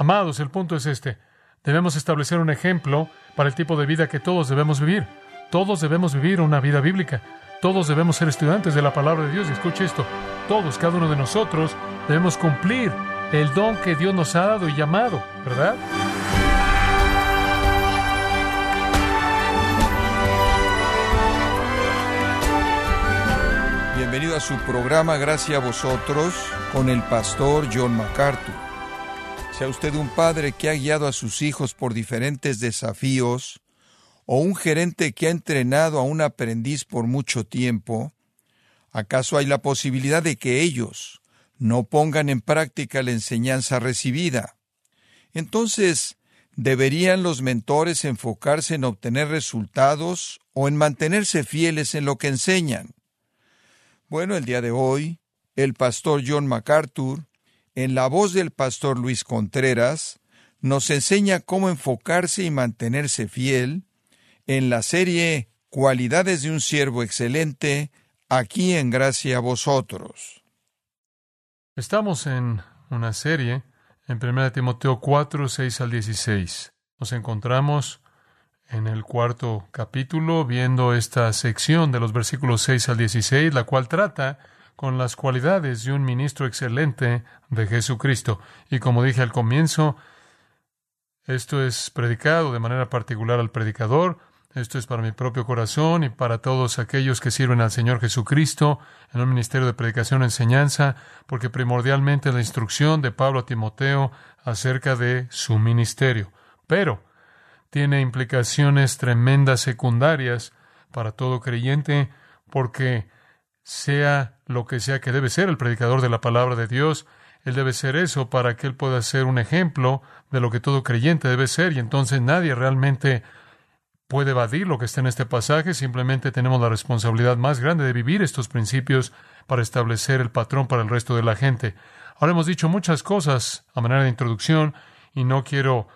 Amados, el punto es este. Debemos establecer un ejemplo para el tipo de vida que todos debemos vivir. Todos debemos vivir una vida bíblica. Todos debemos ser estudiantes de la palabra de Dios. Y escuche esto. Todos, cada uno de nosotros, debemos cumplir el don que Dios nos ha dado y llamado, ¿verdad? Bienvenido a su programa Gracias a vosotros con el pastor John MacArthur. Sea usted un padre que ha guiado a sus hijos por diferentes desafíos, o un gerente que ha entrenado a un aprendiz por mucho tiempo, ¿acaso hay la posibilidad de que ellos no pongan en práctica la enseñanza recibida? Entonces, ¿deberían los mentores enfocarse en obtener resultados o en mantenerse fieles en lo que enseñan? Bueno, el día de hoy, el pastor John MacArthur, en la voz del pastor Luis Contreras, nos enseña cómo enfocarse y mantenerse fiel en la serie Cualidades de un siervo excelente, aquí en Gracia a vosotros. Estamos en una serie en 1 Timoteo 4, 6 al 16. Nos encontramos en el cuarto capítulo, viendo esta sección de los versículos 6 al 16, la cual trata con las cualidades de un ministro excelente de Jesucristo. Y como dije al comienzo, esto es predicado de manera particular al predicador, esto es para mi propio corazón y para todos aquellos que sirven al Señor Jesucristo en un ministerio de predicación e enseñanza, porque primordialmente la instrucción de Pablo a Timoteo acerca de su ministerio. Pero, tiene implicaciones tremendas secundarias para todo creyente, porque sea lo que sea que debe ser el predicador de la palabra de Dios, él debe ser eso para que él pueda ser un ejemplo de lo que todo creyente debe ser, y entonces nadie realmente puede evadir lo que está en este pasaje, simplemente tenemos la responsabilidad más grande de vivir estos principios para establecer el patrón para el resto de la gente. Ahora hemos dicho muchas cosas a manera de introducción y no quiero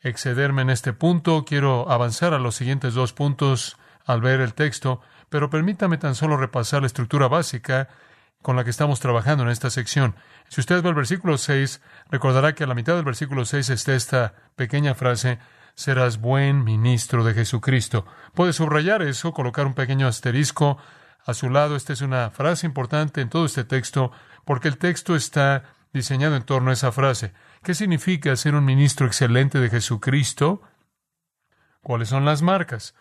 excederme en este punto, quiero avanzar a los siguientes dos puntos al ver el texto, pero permítame tan solo repasar la estructura básica con la que estamos trabajando en esta sección. Si usted ve el versículo 6, recordará que a la mitad del versículo 6 está esta pequeña frase, serás buen ministro de Jesucristo. Puede subrayar eso, colocar un pequeño asterisco a su lado. Esta es una frase importante en todo este texto, porque el texto está diseñado en torno a esa frase. ¿Qué significa ser un ministro excelente de Jesucristo? ¿Cuáles son las marcas?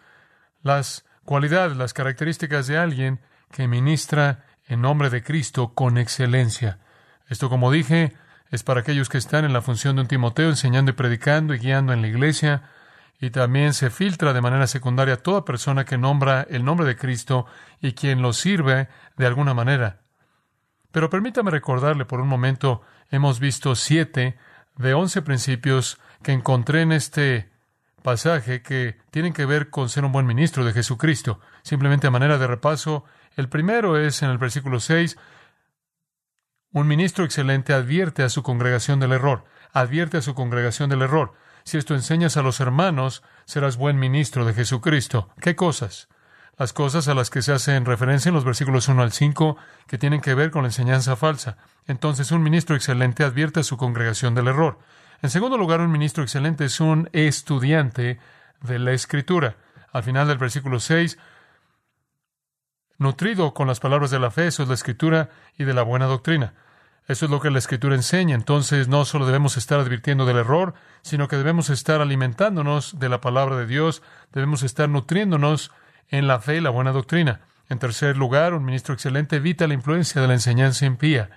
Las cualidades, las características de alguien que ministra en nombre de Cristo con excelencia. Esto, como dije, es para aquellos que están en la función de un Timoteo, enseñando y predicando y guiando en la iglesia, y también se filtra de manera secundaria toda persona que nombra el nombre de Cristo y quien lo sirve de alguna manera. Pero permítame recordarle por un momento, hemos visto siete de once principios que encontré en este pasaje que tienen que ver con ser un buen ministro de Jesucristo. Simplemente a manera de repaso, el primero es en el versículo 6, un ministro excelente advierte a su congregación del error, advierte a su congregación del error. Si esto enseñas a los hermanos, serás buen ministro de Jesucristo. ¿Qué cosas? Las cosas a las que se hacen referencia en los versículos 1 al 5, que tienen que ver con la enseñanza falsa. Entonces, un ministro excelente advierte a su congregación del error. En segundo lugar, un ministro excelente es un estudiante de la Escritura. Al final del versículo 6, nutrido con las palabras de la fe, eso es la Escritura y de la buena doctrina. Eso es lo que la Escritura enseña. Entonces, no solo debemos estar advirtiendo del error, sino que debemos estar alimentándonos de la palabra de Dios, debemos estar nutriéndonos en la fe y la buena doctrina. En tercer lugar, un ministro excelente evita la influencia de la enseñanza impía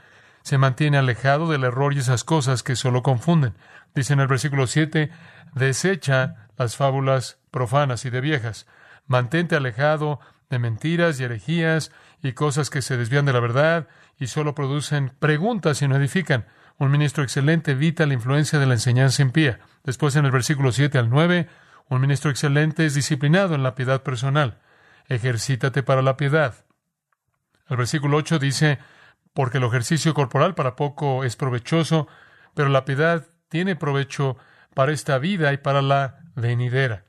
se mantiene alejado del error y esas cosas que solo confunden. Dice en el versículo 7, desecha las fábulas profanas y de viejas. Mantente alejado de mentiras y herejías y cosas que se desvían de la verdad y solo producen preguntas y no edifican. Un ministro excelente evita la influencia de la enseñanza impía. Después, en el versículo 7 al 9, un ministro excelente es disciplinado en la piedad personal. Ejercítate para la piedad. El versículo 8 dice, porque el ejercicio corporal para poco es provechoso, pero la piedad tiene provecho para esta vida y para la venidera.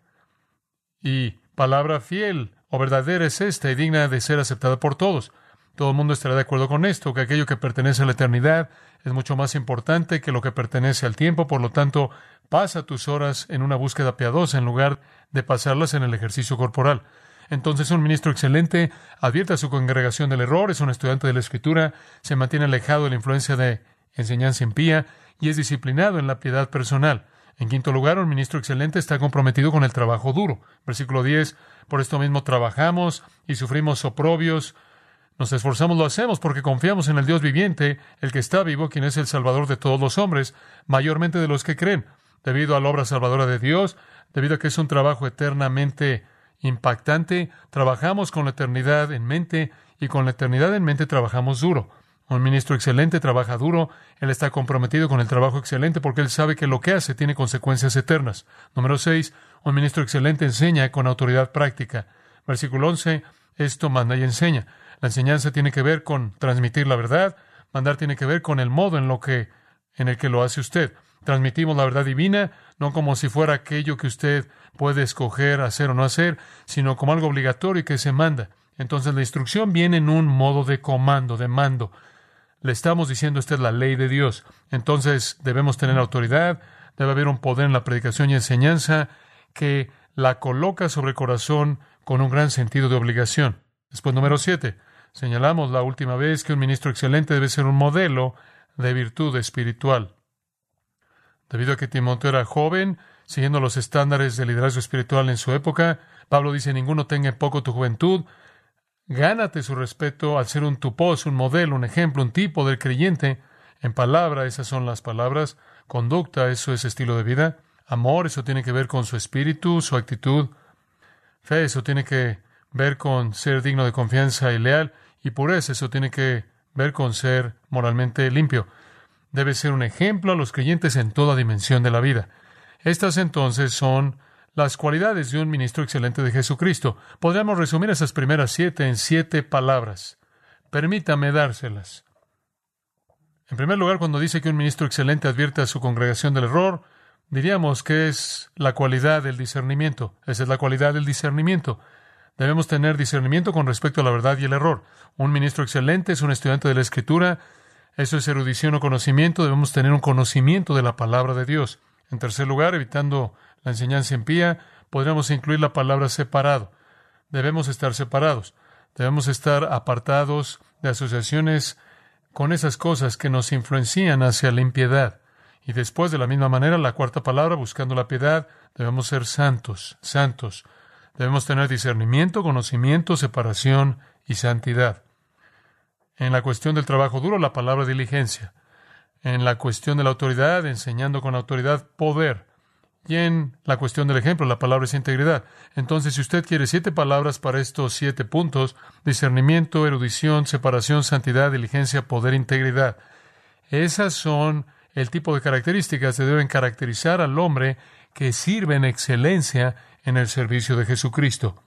Y palabra fiel o verdadera es esta y digna de ser aceptada por todos. Todo el mundo estará de acuerdo con esto, que aquello que pertenece a la eternidad es mucho más importante que lo que pertenece al tiempo, por lo tanto, pasa tus horas en una búsqueda piadosa en lugar de pasarlas en el ejercicio corporal. Entonces, un ministro excelente advierte a su congregación del error, es un estudiante de la Escritura, se mantiene alejado de la influencia de enseñanza impía y es disciplinado en la piedad personal. En quinto lugar, un ministro excelente está comprometido con el trabajo duro. Versículo 10, por esto mismo trabajamos y sufrimos oprobios, nos esforzamos, lo hacemos porque confiamos en el Dios viviente, el que está vivo, quien es el Salvador de todos los hombres, mayormente de los que creen, debido a la obra salvadora de Dios, debido a que es un trabajo eternamente impactante, trabajamos con la eternidad en mente y con la eternidad en mente trabajamos duro. Un ministro excelente trabaja duro, él está comprometido con el trabajo excelente porque él sabe que lo que hace tiene consecuencias eternas. Número 6. Un ministro excelente enseña con autoridad práctica. Versículo 11. Esto manda y enseña. La enseñanza tiene que ver con transmitir la verdad, mandar tiene que ver con el modo en lo que en el que lo hace usted. Transmitimos la verdad divina no como si fuera aquello que usted puede escoger hacer o no hacer, sino como algo obligatorio y que se manda. Entonces la instrucción viene en un modo de comando, de mando. Le estamos diciendo usted la ley de Dios. Entonces debemos tener autoridad, debe haber un poder en la predicación y enseñanza que la coloca sobre el corazón con un gran sentido de obligación. Después, número siete, Señalamos la última vez que un ministro excelente debe ser un modelo de virtud espiritual. Debido a que Timoteo era joven, siguiendo los estándares de liderazgo espiritual en su época, Pablo dice, ninguno tenga en poco tu juventud, gánate su respeto al ser un tupos, un modelo, un ejemplo, un tipo del creyente. En palabra, esas son las palabras. Conducta, eso es estilo de vida. Amor, eso tiene que ver con su espíritu, su actitud. Fe, eso tiene que ver con ser digno de confianza y leal. Y pureza, eso tiene que ver con ser moralmente limpio. Debe ser un ejemplo a los creyentes en toda dimensión de la vida. Estas entonces son las cualidades de un ministro excelente de Jesucristo. Podríamos resumir esas primeras siete en siete palabras. Permítame dárselas. En primer lugar, cuando dice que un ministro excelente advierte a su congregación del error, diríamos que es la cualidad del discernimiento. Esa es la cualidad del discernimiento. Debemos tener discernimiento con respecto a la verdad y el error. Un ministro excelente es un estudiante de la Escritura. Eso es erudición o conocimiento. Debemos tener un conocimiento de la palabra de Dios. En tercer lugar, evitando la enseñanza impía, podríamos incluir la palabra separado. Debemos estar separados. Debemos estar apartados de asociaciones con esas cosas que nos influencian hacia la impiedad. Y después, de la misma manera, la cuarta palabra, buscando la piedad, debemos ser santos, santos. Debemos tener discernimiento, conocimiento, separación y santidad. En la cuestión del trabajo duro, la palabra diligencia. En la cuestión de la autoridad, enseñando con autoridad, poder. Y en la cuestión del ejemplo, la palabra es integridad. Entonces, si usted quiere siete palabras para estos siete puntos, discernimiento, erudición, separación, santidad, diligencia, poder, integridad. Esas son el tipo de características que deben caracterizar al hombre que sirve en excelencia en el servicio de Jesucristo.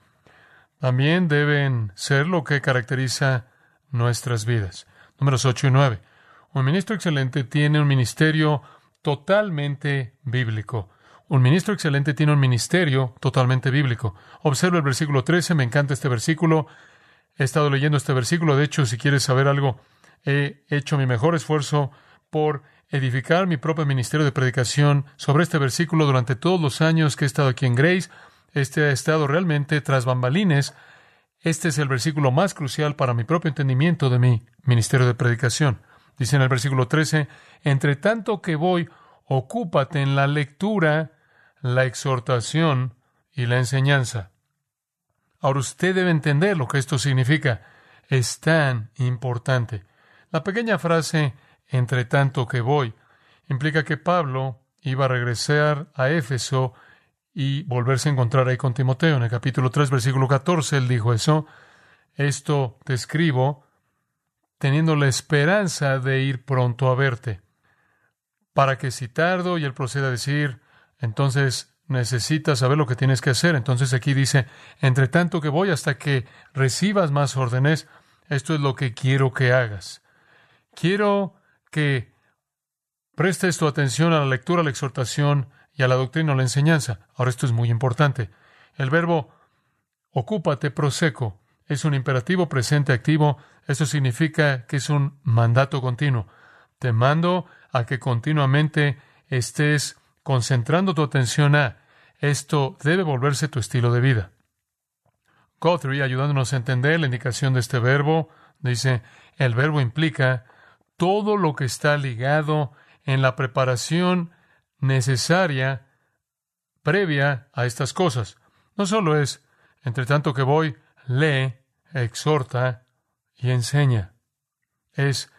También deben ser lo que caracteriza nuestras vidas. Números 8 y 9. Un ministro excelente tiene un ministerio totalmente bíblico. Un ministro excelente tiene un ministerio totalmente bíblico. Observa el versículo 13, me encanta este versículo. He estado leyendo este versículo, de hecho, si quieres saber algo, he hecho mi mejor esfuerzo por edificar mi propio ministerio de predicación sobre este versículo durante todos los años que he estado aquí en Grace este ha estado realmente tras bambalines. Este es el versículo más crucial para mi propio entendimiento de mi ministerio de predicación. Dice en el versículo 13, entre tanto que voy, ocúpate en la lectura, la exhortación y la enseñanza. Ahora usted debe entender lo que esto significa. Es tan importante. La pequeña frase, entre tanto que voy, implica que Pablo iba a regresar a Éfeso y volverse a encontrar ahí con Timoteo. En el capítulo 3, versículo 14, él dijo eso. Esto te escribo teniendo la esperanza de ir pronto a verte, para que si tardo y él proceda a decir, entonces necesitas saber lo que tienes que hacer. Entonces aquí dice, entre tanto que voy hasta que recibas más órdenes, esto es lo que quiero que hagas. Quiero que prestes tu atención a la lectura, a la exhortación y a la doctrina o la enseñanza. Ahora esto es muy importante. El verbo ocúpate proseco es un imperativo presente activo, Eso significa que es un mandato continuo. Te mando a que continuamente estés concentrando tu atención a esto debe volverse tu estilo de vida. Guthrie, ayudándonos a entender la indicación de este verbo, dice, el verbo implica todo lo que está ligado en la preparación necesaria previa a estas cosas. No solo es, entre tanto que voy, lee, exhorta y enseña. Es,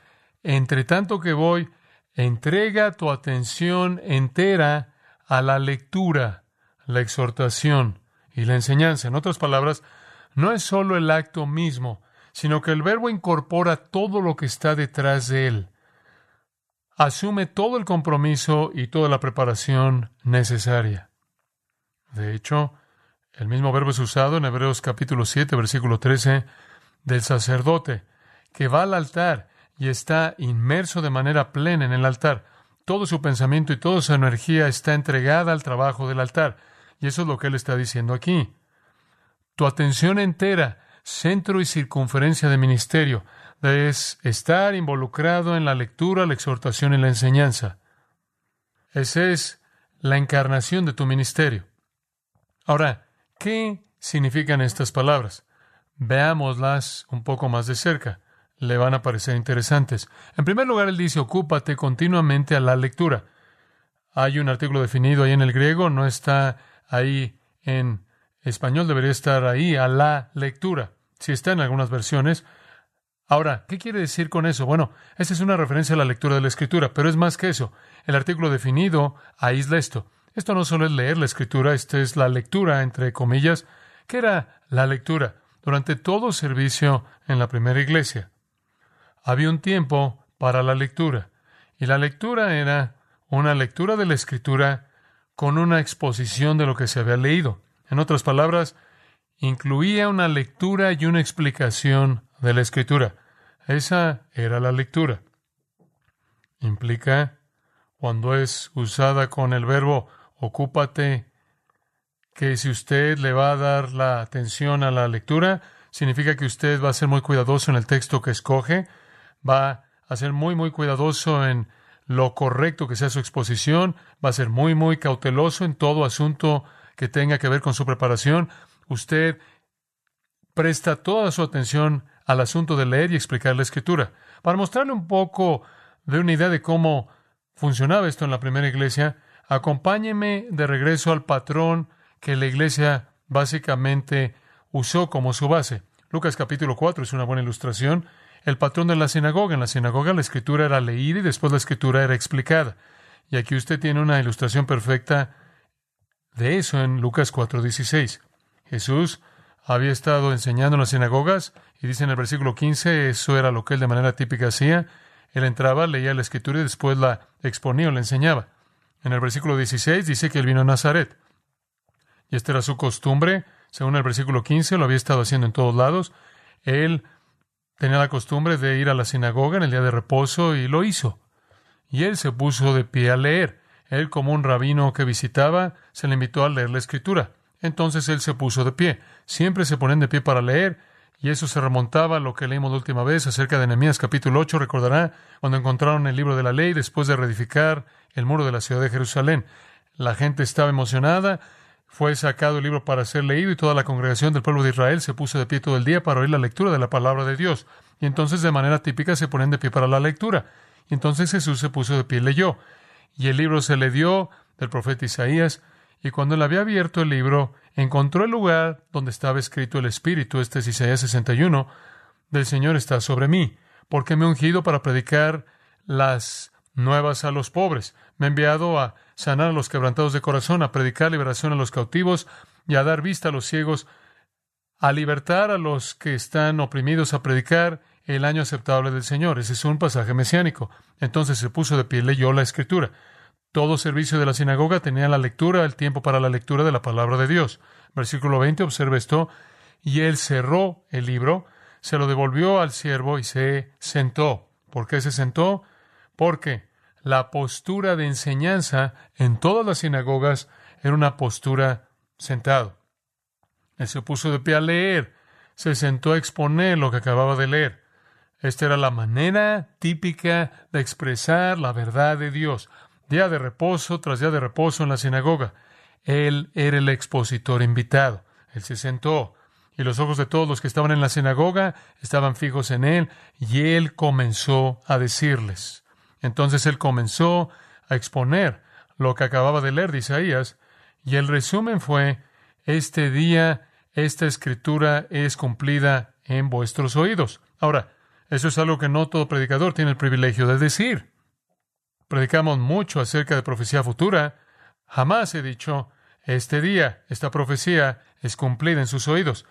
entre tanto que voy, entrega tu atención entera a la lectura, la exhortación y la enseñanza. En otras palabras, no es solo el acto mismo, sino que el verbo incorpora todo lo que está detrás de él. Asume todo el compromiso y toda la preparación necesaria. De hecho, el mismo verbo es usado en Hebreos capítulo 7, versículo 13, del sacerdote, que va al altar y está inmerso de manera plena en el altar. Todo su pensamiento y toda su energía está entregada al trabajo del altar. Y eso es lo que él está diciendo aquí. Tu atención entera, centro y circunferencia de ministerio, es estar involucrado en la lectura, la exhortación y la enseñanza. Esa es la encarnación de tu ministerio. Ahora, ¿qué significan estas palabras? Veámoslas un poco más de cerca. Le van a parecer interesantes. En primer lugar, él dice, ocúpate continuamente a la lectura. Hay un artículo definido ahí en el griego, no está ahí en español, debería estar ahí, a la lectura. Si está en algunas versiones. Ahora, ¿qué quiere decir con eso? Bueno, esa es una referencia a la lectura de la escritura, pero es más que eso. El artículo definido aísla esto. Esto no solo es leer la escritura, esta es la lectura, entre comillas. ¿Qué era la lectura? Durante todo servicio en la primera iglesia. Había un tiempo para la lectura. Y la lectura era una lectura de la escritura con una exposición de lo que se había leído. En otras palabras, incluía una lectura y una explicación de la escritura. Esa era la lectura. Implica, cuando es usada con el verbo ocúpate, que si usted le va a dar la atención a la lectura, significa que usted va a ser muy cuidadoso en el texto que escoge, va a ser muy, muy cuidadoso en lo correcto que sea su exposición, va a ser muy, muy cauteloso en todo asunto que tenga que ver con su preparación. Usted presta toda su atención al asunto de leer y explicar la escritura. Para mostrarle un poco de una idea de cómo funcionaba esto en la primera iglesia, Acompáñeme de regreso al patrón que la iglesia básicamente usó como su base. Lucas capítulo 4 es una buena ilustración. El patrón de la sinagoga. En la sinagoga la escritura era leída y después la escritura era explicada. Y aquí usted tiene una ilustración perfecta de eso en Lucas 4:16. Jesús había estado enseñando en las sinagogas y dice en el versículo 15, eso era lo que él de manera típica hacía. Él entraba, leía la escritura y después la exponía o la enseñaba. En el versículo 16 dice que él vino a Nazaret. Y esta era su costumbre, según el versículo 15, lo había estado haciendo en todos lados. Él tenía la costumbre de ir a la sinagoga en el día de reposo y lo hizo. Y él se puso de pie a leer. Él, como un rabino que visitaba, se le invitó a leer la escritura. Entonces él se puso de pie. Siempre se ponen de pie para leer, y eso se remontaba a lo que leímos la última vez acerca de Nehemías capítulo 8, recordará, cuando encontraron el libro de la ley después de reedificar el muro de la ciudad de Jerusalén. La gente estaba emocionada, fue sacado el libro para ser leído y toda la congregación del pueblo de Israel se puso de pie todo el día para oír la lectura de la palabra de Dios. Y entonces de manera típica se ponen de pie para la lectura. Y entonces Jesús se puso de pie y leyó. Y el libro se le dio del profeta Isaías. Y cuando él había abierto el libro, encontró el lugar donde estaba escrito el Espíritu, este es Isaías 61, del Señor está sobre mí, porque me he ungido para predicar las nuevas a los pobres. Me ha enviado a sanar a los quebrantados de corazón, a predicar liberación a los cautivos y a dar vista a los ciegos, a libertar a los que están oprimidos, a predicar el año aceptable del Señor. Ese es un pasaje mesiánico. Entonces se puso de pie y leyó la escritura. Todo servicio de la sinagoga tenía la lectura, el tiempo para la lectura de la palabra de Dios. Versículo 20, observa esto. Y él cerró el libro, se lo devolvió al siervo y se sentó. ¿Por qué se sentó? porque la postura de enseñanza en todas las sinagogas era una postura sentado. Él se puso de pie a leer, se sentó a exponer lo que acababa de leer. Esta era la manera típica de expresar la verdad de Dios. Día de reposo tras día de reposo en la sinagoga. Él era el expositor invitado. Él se sentó y los ojos de todos los que estaban en la sinagoga estaban fijos en él y él comenzó a decirles. Entonces él comenzó a exponer lo que acababa de leer de Isaías y el resumen fue, este día, esta escritura es cumplida en vuestros oídos. Ahora, eso es algo que no todo predicador tiene el privilegio de decir. Predicamos mucho acerca de profecía futura. Jamás he dicho, este día, esta profecía es cumplida en sus oídos.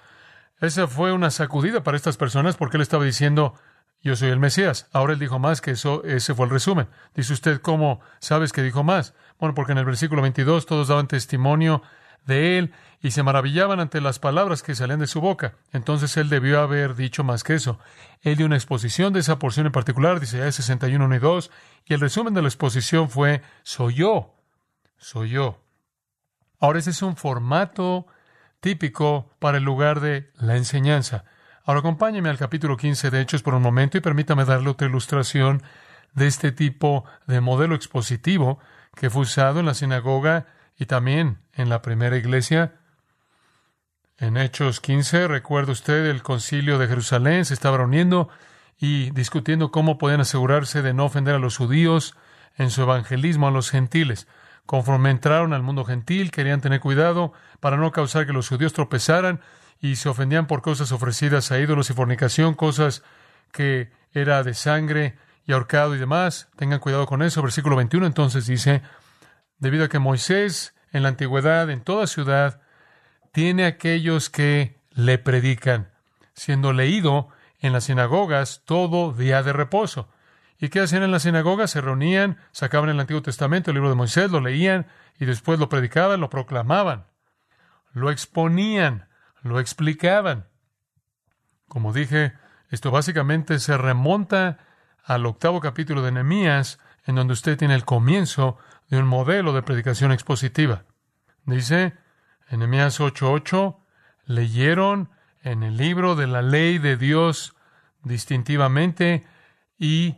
Esa fue una sacudida para estas personas porque él estaba diciendo, yo soy el Mesías. Ahora él dijo más que eso, ese fue el resumen. Dice usted, ¿cómo sabes que dijo más? Bueno, porque en el versículo 22 todos daban testimonio de él y se maravillaban ante las palabras que salían de su boca. Entonces él debió haber dicho más que eso. Él dio una exposición de esa porción en particular, dice ya 61 y 2, y el resumen de la exposición fue, soy yo, soy yo. Ahora ese es un formato típico para el lugar de la enseñanza. Ahora acompáñeme al capítulo 15 de Hechos por un momento y permítame darle otra ilustración de este tipo de modelo expositivo que fue usado en la sinagoga y también en la primera iglesia. En Hechos 15, recuerda usted, el concilio de Jerusalén se estaba reuniendo y discutiendo cómo podían asegurarse de no ofender a los judíos en su evangelismo a los gentiles. Conforme entraron al mundo gentil, querían tener cuidado para no causar que los judíos tropezaran y se ofendían por cosas ofrecidas a ídolos y fornicación, cosas que era de sangre y ahorcado y demás. Tengan cuidado con eso. Versículo 21 entonces dice, debido a que Moisés en la antigüedad, en toda ciudad, tiene aquellos que le predican, siendo leído en las sinagogas todo día de reposo. ¿Y qué hacían en la sinagoga? Se reunían, sacaban el Antiguo Testamento, el libro de Moisés, lo leían y después lo predicaban, lo proclamaban, lo exponían, lo explicaban. Como dije, esto básicamente se remonta al octavo capítulo de Nehemías, en donde usted tiene el comienzo de un modelo de predicación expositiva. Dice en Nehemías 8:8, leyeron en el libro de la ley de Dios distintivamente y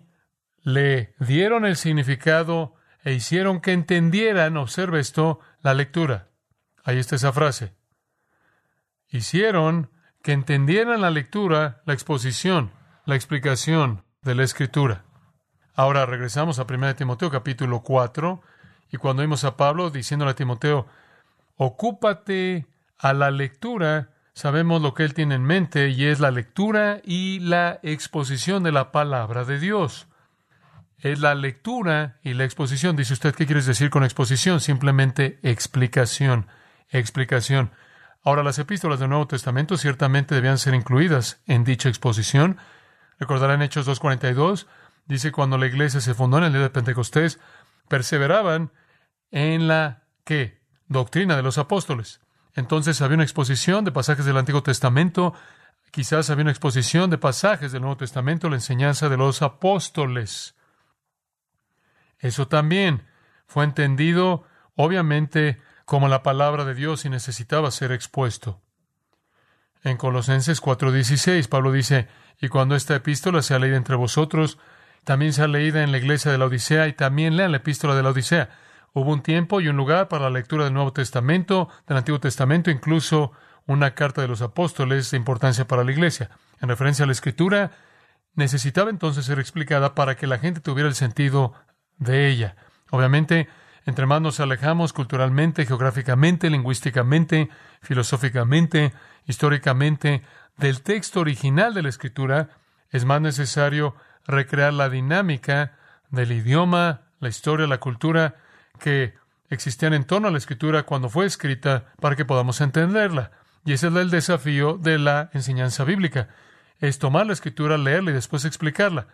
le dieron el significado e hicieron que entendieran, observe esto, la lectura. Ahí está esa frase. Hicieron que entendieran la lectura, la exposición, la explicación de la escritura. Ahora regresamos a 1 Timoteo capítulo 4 y cuando vimos a Pablo diciéndole a Timoteo, ocúpate a la lectura, sabemos lo que él tiene en mente y es la lectura y la exposición de la palabra de Dios es la lectura y la exposición. Dice usted, ¿qué quieres decir con exposición? Simplemente explicación, explicación. Ahora, las epístolas del Nuevo Testamento ciertamente debían ser incluidas en dicha exposición. Recordarán Hechos 2.42, dice, cuando la iglesia se fundó en el día de Pentecostés, perseveraban en la, ¿qué? Doctrina de los apóstoles. Entonces había una exposición de pasajes del Antiguo Testamento, quizás había una exposición de pasajes del Nuevo Testamento, la enseñanza de los apóstoles. Eso también fue entendido, obviamente, como la palabra de Dios y necesitaba ser expuesto. En Colosenses 4:16, Pablo dice, y cuando esta epístola sea leída entre vosotros, también sea leída en la iglesia de la Odisea y también lean la epístola de la Odisea. Hubo un tiempo y un lugar para la lectura del Nuevo Testamento, del Antiguo Testamento, incluso una carta de los apóstoles de importancia para la iglesia. En referencia a la escritura, necesitaba entonces ser explicada para que la gente tuviera el sentido de ella. Obviamente, entre más nos alejamos culturalmente, geográficamente, lingüísticamente, filosóficamente, históricamente del texto original de la escritura, es más necesario recrear la dinámica del idioma, la historia, la cultura que existían en torno a la escritura cuando fue escrita para que podamos entenderla. Y ese es el desafío de la enseñanza bíblica. Es tomar la escritura, leerla y después explicarla.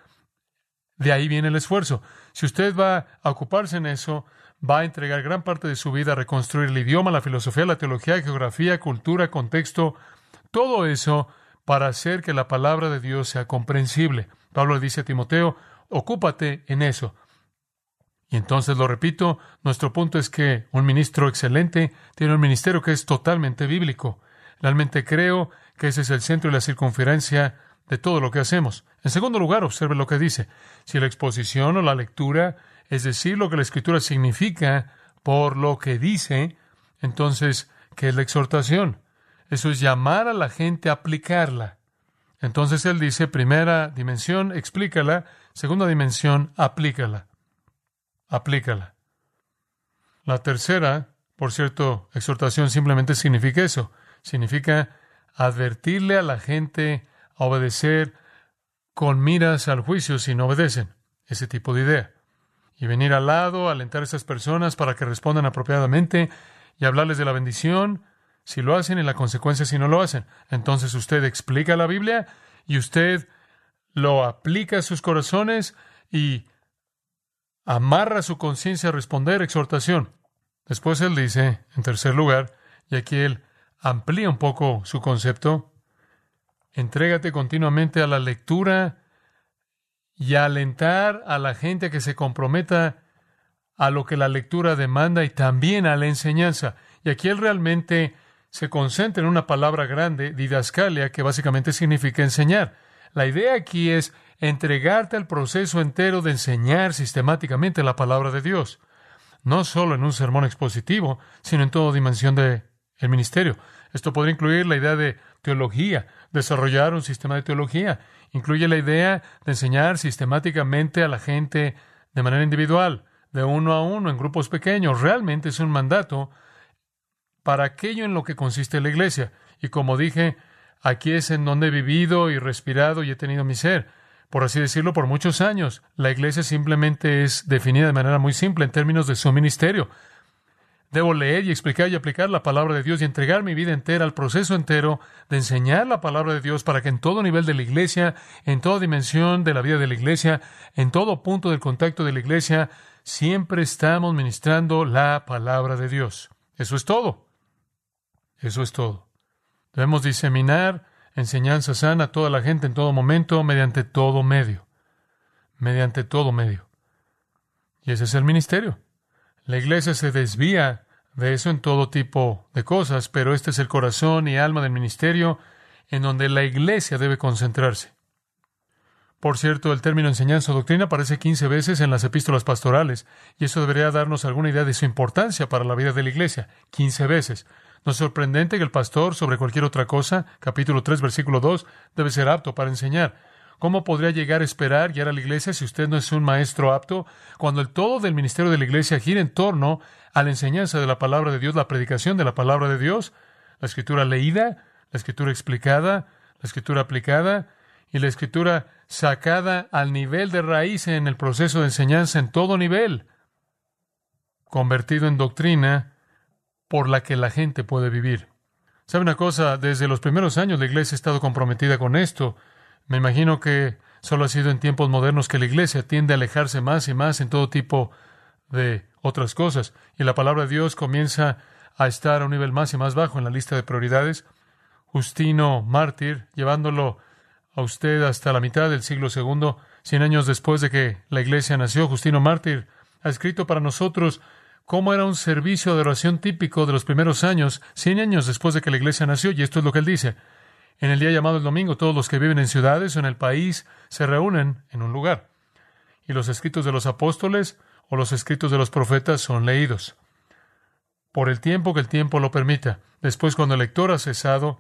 De ahí viene el esfuerzo. Si usted va a ocuparse en eso, va a entregar gran parte de su vida a reconstruir el idioma, la filosofía, la teología, geografía, cultura, contexto, todo eso para hacer que la palabra de Dios sea comprensible. Pablo le dice a Timoteo, ocúpate en eso. Y entonces lo repito, nuestro punto es que un ministro excelente tiene un ministerio que es totalmente bíblico. Realmente creo que ese es el centro y la circunferencia de todo lo que hacemos. En segundo lugar, observe lo que dice. Si la exposición o la lectura, es decir, lo que la escritura significa por lo que dice, entonces, ¿qué es la exhortación? Eso es llamar a la gente a aplicarla. Entonces él dice, primera dimensión, explícala. Segunda dimensión, aplícala. Aplícala. La tercera, por cierto, exhortación simplemente significa eso. Significa advertirle a la gente a obedecer con miras al juicio si no obedecen. Ese tipo de idea. Y venir al lado, alentar a esas personas para que respondan apropiadamente y hablarles de la bendición si lo hacen y la consecuencia si no lo hacen. Entonces usted explica la Biblia y usted lo aplica a sus corazones y amarra su conciencia a responder exhortación. Después él dice, en tercer lugar, y aquí él amplía un poco su concepto, entrégate continuamente a la lectura y alentar a la gente a que se comprometa a lo que la lectura demanda y también a la enseñanza. Y aquí él realmente se concentra en una palabra grande, didascalia, que básicamente significa enseñar. La idea aquí es entregarte al proceso entero de enseñar sistemáticamente la palabra de Dios, no solo en un sermón expositivo, sino en toda dimensión del ministerio. Esto podría incluir la idea de teología, desarrollar un sistema de teología, incluye la idea de enseñar sistemáticamente a la gente de manera individual, de uno a uno, en grupos pequeños. Realmente es un mandato para aquello en lo que consiste la iglesia. Y como dije, aquí es en donde he vivido y respirado y he tenido mi ser. Por así decirlo, por muchos años. La iglesia simplemente es definida de manera muy simple en términos de su ministerio. Debo leer y explicar y aplicar la palabra de Dios y entregar mi vida entera al proceso entero de enseñar la palabra de Dios para que en todo nivel de la iglesia, en toda dimensión de la vida de la iglesia, en todo punto del contacto de la iglesia, siempre estamos ministrando la palabra de Dios. Eso es todo. Eso es todo. Debemos diseminar enseñanza sana a toda la gente en todo momento, mediante todo medio. Mediante todo medio. Y ese es el ministerio. La iglesia se desvía de eso en todo tipo de cosas, pero este es el corazón y alma del ministerio en donde la iglesia debe concentrarse. Por cierto, el término enseñanza o doctrina aparece 15 veces en las epístolas pastorales, y eso debería darnos alguna idea de su importancia para la vida de la iglesia. 15 veces. No es sorprendente que el pastor, sobre cualquier otra cosa, capítulo 3, versículo 2, debe ser apto para enseñar. ¿Cómo podría llegar a esperar guiar a la iglesia si usted no es un maestro apto? Cuando el todo del ministerio de la iglesia gira en torno a la enseñanza de la palabra de Dios, la predicación de la palabra de Dios, la escritura leída, la escritura explicada, la escritura aplicada y la escritura sacada al nivel de raíz en el proceso de enseñanza en todo nivel, convertido en doctrina por la que la gente puede vivir. ¿Sabe una cosa? Desde los primeros años la iglesia ha estado comprometida con esto. Me imagino que solo ha sido en tiempos modernos que la iglesia tiende a alejarse más y más en todo tipo de otras cosas. Y la palabra de Dios comienza a estar a un nivel más y más bajo en la lista de prioridades. Justino Mártir, llevándolo a usted hasta la mitad del siglo segundo, cien años después de que la iglesia nació, Justino Mártir ha escrito para nosotros cómo era un servicio de oración típico de los primeros años, cien años después de que la iglesia nació, y esto es lo que él dice. En el día llamado el domingo, todos los que viven en ciudades o en el país se reúnen en un lugar. Y los escritos de los apóstoles o los escritos de los profetas son leídos. Por el tiempo que el tiempo lo permita. Después, cuando el lector ha cesado,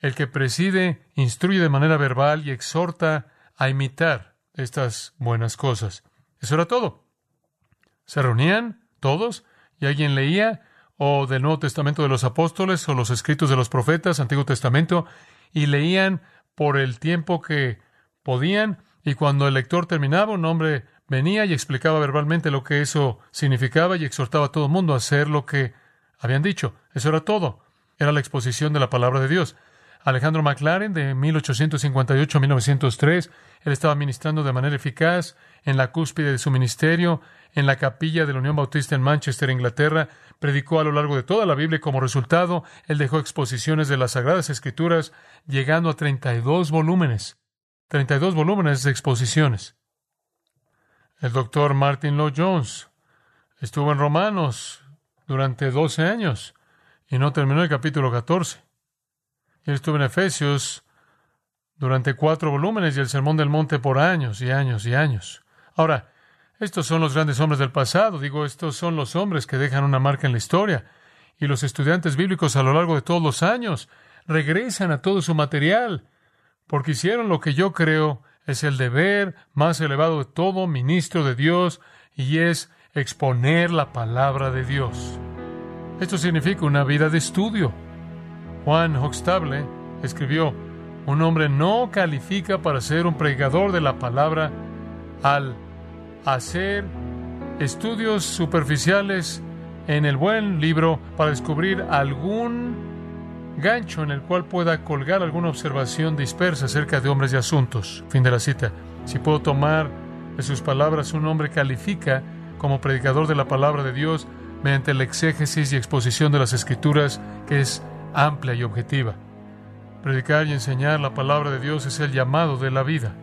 el que preside instruye de manera verbal y exhorta a imitar estas buenas cosas. Eso era todo. Se reunían, todos, y alguien leía o del Nuevo Testamento de los apóstoles o los escritos de los profetas, Antiguo Testamento, y leían por el tiempo que podían, y cuando el lector terminaba, un hombre venía y explicaba verbalmente lo que eso significaba y exhortaba a todo el mundo a hacer lo que habían dicho. Eso era todo. Era la exposición de la palabra de Dios. Alejandro McLaren, de 1858 a 1903, él estaba ministrando de manera eficaz en la cúspide de su ministerio en la capilla de la Unión Bautista en Manchester, Inglaterra, predicó a lo largo de toda la Biblia y como resultado él dejó exposiciones de las Sagradas Escrituras, llegando a 32 volúmenes. 32 volúmenes de exposiciones. El doctor Martin Lloyd Jones estuvo en Romanos durante 12 años y no terminó el capítulo 14. Él estuvo en Efesios durante cuatro volúmenes y el Sermón del Monte por años y años y años. Ahora, estos son los grandes hombres del pasado, digo, estos son los hombres que dejan una marca en la historia. Y los estudiantes bíblicos a lo largo de todos los años regresan a todo su material, porque hicieron lo que yo creo es el deber más elevado de todo ministro de Dios, y es exponer la palabra de Dios. Esto significa una vida de estudio. Juan Hoxtable escribió, un hombre no califica para ser un predicador de la palabra al hacer estudios superficiales en el buen libro para descubrir algún gancho en el cual pueda colgar alguna observación dispersa acerca de hombres y asuntos. Fin de la cita. Si puedo tomar de sus palabras, un hombre califica como predicador de la palabra de Dios mediante la exégesis y exposición de las escrituras que es amplia y objetiva. Predicar y enseñar la palabra de Dios es el llamado de la vida.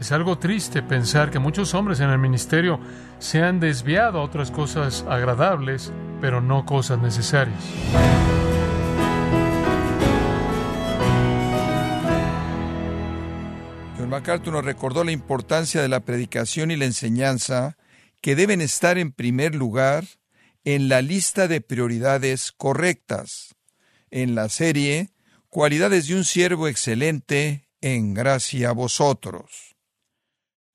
Es algo triste pensar que muchos hombres en el ministerio se han desviado a otras cosas agradables, pero no cosas necesarias. John MacArthur nos recordó la importancia de la predicación y la enseñanza que deben estar en primer lugar en la lista de prioridades correctas. En la serie Cualidades de un siervo excelente en gracia a vosotros.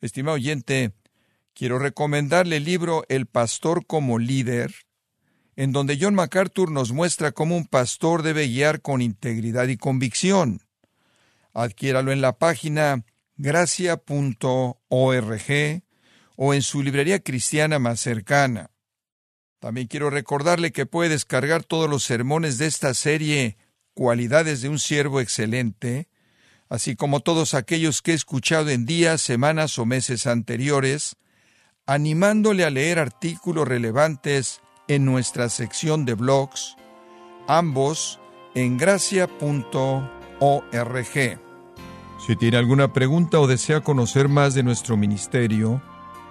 Estimado oyente, quiero recomendarle el libro El pastor como líder, en donde John MacArthur nos muestra cómo un pastor debe guiar con integridad y convicción. Adquiéralo en la página gracia.org o en su librería cristiana más cercana. También quiero recordarle que puede descargar todos los sermones de esta serie cualidades de un siervo excelente, así como todos aquellos que he escuchado en días, semanas o meses anteriores, animándole a leer artículos relevantes en nuestra sección de blogs, ambos en gracia.org. Si tiene alguna pregunta o desea conocer más de nuestro ministerio,